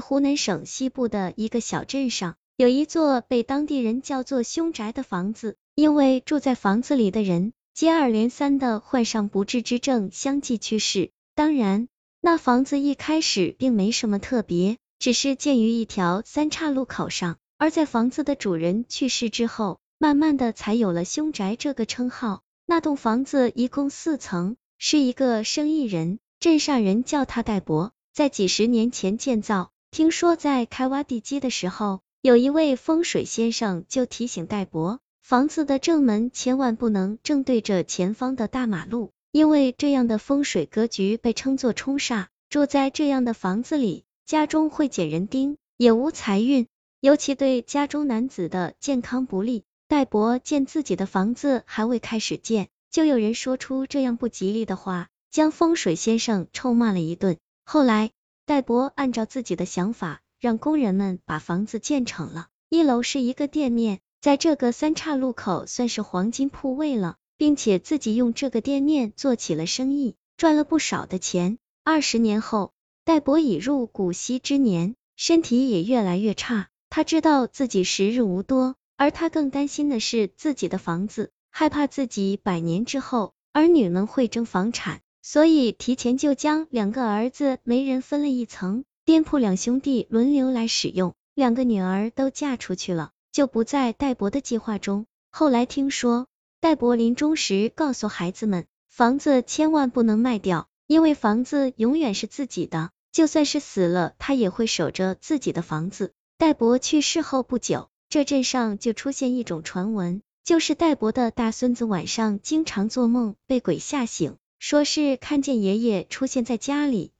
湖南省西部的一个小镇上，有一座被当地人叫做凶宅的房子，因为住在房子里的人接二连三的患上不治之症，相继去世。当然，那房子一开始并没什么特别，只是建于一条三岔路口上。而在房子的主人去世之后，慢慢的才有了凶宅这个称号。那栋房子一共四层，是一个生意人，镇上人叫他戴伯，在几十年前建造。听说在开挖地基的时候，有一位风水先生就提醒戴伯，房子的正门千万不能正对着前方的大马路，因为这样的风水格局被称作冲煞。住在这样的房子里，家中会捡人丁，也无财运，尤其对家中男子的健康不利。戴伯见自己的房子还未开始建，就有人说出这样不吉利的话，将风水先生臭骂了一顿。后来。戴博按照自己的想法，让工人们把房子建成了。一楼是一个店面，在这个三岔路口算是黄金铺位了，并且自己用这个店面做起了生意，赚了不少的钱。二十年后，戴博已入古稀之年，身体也越来越差。他知道自己时日无多，而他更担心的是自己的房子，害怕自己百年之后儿女们会争房产。所以提前就将两个儿子每人分了一层店铺，两兄弟轮流来使用。两个女儿都嫁出去了，就不在戴博的计划中。后来听说，戴博临终时告诉孩子们，房子千万不能卖掉，因为房子永远是自己的，就算是死了，他也会守着自己的房子。戴博去世后不久，这镇上就出现一种传闻，就是戴博的大孙子晚上经常做梦被鬼吓醒。说是看见爷爷出现在家里，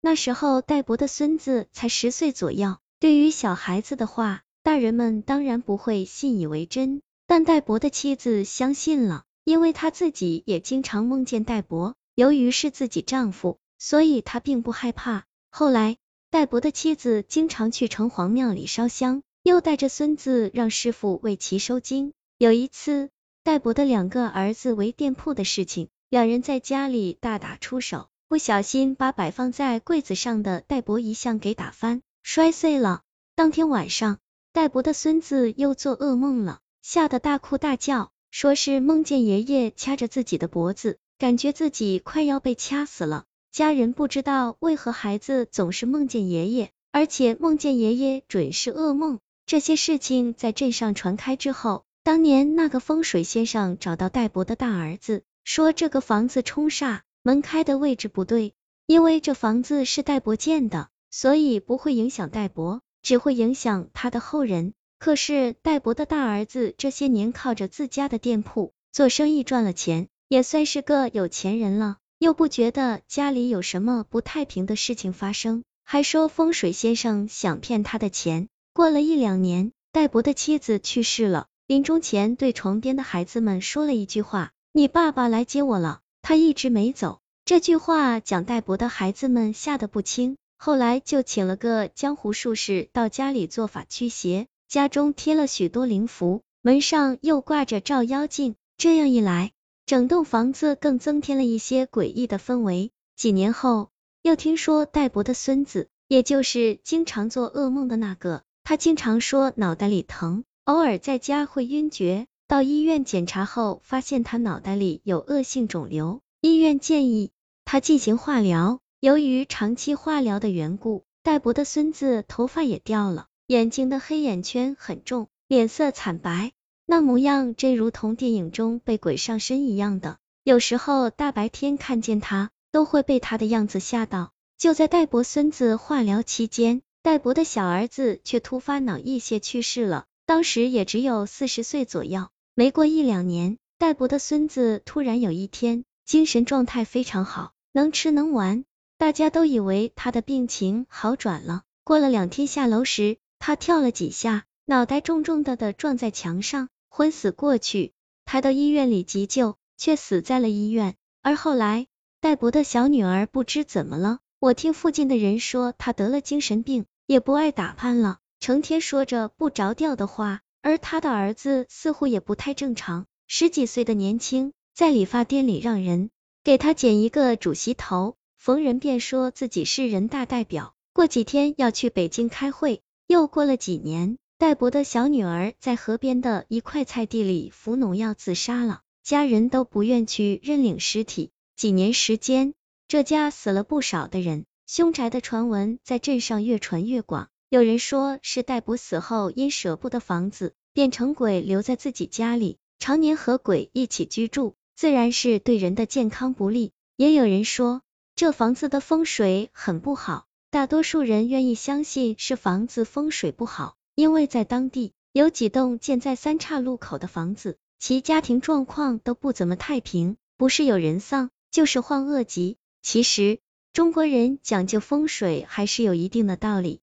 那时候戴博的孙子才十岁左右。对于小孩子的话，大人们当然不会信以为真，但戴博的妻子相信了，因为她自己也经常梦见戴博。由于是自己丈夫，所以她并不害怕。后来，戴博的妻子经常去城隍庙里烧香，又带着孙子让师傅为其收经。有一次，戴博的两个儿子围店铺的事情。两人在家里大打出手，不小心把摆放在柜子上的戴博遗像给打翻，摔碎了。当天晚上，戴博的孙子又做噩梦了，吓得大哭大叫，说是梦见爷爷掐着自己的脖子，感觉自己快要被掐死了。家人不知道为何孩子总是梦见爷爷，而且梦见爷爷准是噩梦。这些事情在镇上传开之后，当年那个风水先生找到戴博的大儿子。说这个房子冲煞，门开的位置不对，因为这房子是戴伯建的，所以不会影响戴伯，只会影响他的后人。可是戴伯的大儿子这些年靠着自家的店铺做生意赚了钱，也算是个有钱人了，又不觉得家里有什么不太平的事情发生，还说风水先生想骗他的钱。过了一两年，戴伯的妻子去世了，临终前对床边的孩子们说了一句话。你爸爸来接我了，他一直没走。这句话蒋代博的孩子们吓得不轻，后来就请了个江湖术士到家里做法驱邪，家中贴了许多灵符，门上又挂着照妖镜。这样一来，整栋房子更增添了一些诡异的氛围。几年后，又听说戴博的孙子，也就是经常做噩梦的那个，他经常说脑袋里疼，偶尔在家会晕厥。到医院检查后，发现他脑袋里有恶性肿瘤，医院建议他进行化疗。由于长期化疗的缘故，戴博的孙子头发也掉了，眼睛的黑眼圈很重，脸色惨白，那模样真如同电影中被鬼上身一样的。有时候大白天看见他，都会被他的样子吓到。就在戴博孙子化疗期间，戴博的小儿子却突发脑溢血去世了，当时也只有四十岁左右。没过一两年，戴博的孙子突然有一天精神状态非常好，能吃能玩，大家都以为他的病情好转了。过了两天下楼时，他跳了几下，脑袋重重的的撞在墙上，昏死过去。抬到医院里急救，却死在了医院。而后来，戴博的小女儿不知怎么了，我听附近的人说她得了精神病，也不爱打扮了，成天说着不着调的话。而他的儿子似乎也不太正常，十几岁的年轻，在理发店里让人给他剪一个主席头，逢人便说自己是人大代表，过几天要去北京开会。又过了几年，戴伯的小女儿在河边的一块菜地里服农药自杀了，家人都不愿去认领尸体。几年时间，这家死了不少的人。凶宅的传闻在镇上越传越广，有人说是戴伯死后因舍不得房子，变成鬼留在自己家里，常年和鬼一起居住，自然是对人的健康不利。也有人说这房子的风水很不好。大多数人愿意相信是房子风水不好，因为在当地有几栋建在三岔路口的房子，其家庭状况都不怎么太平，不是有人丧，就是患恶疾。其实中国人讲究风水还是有一定的道理。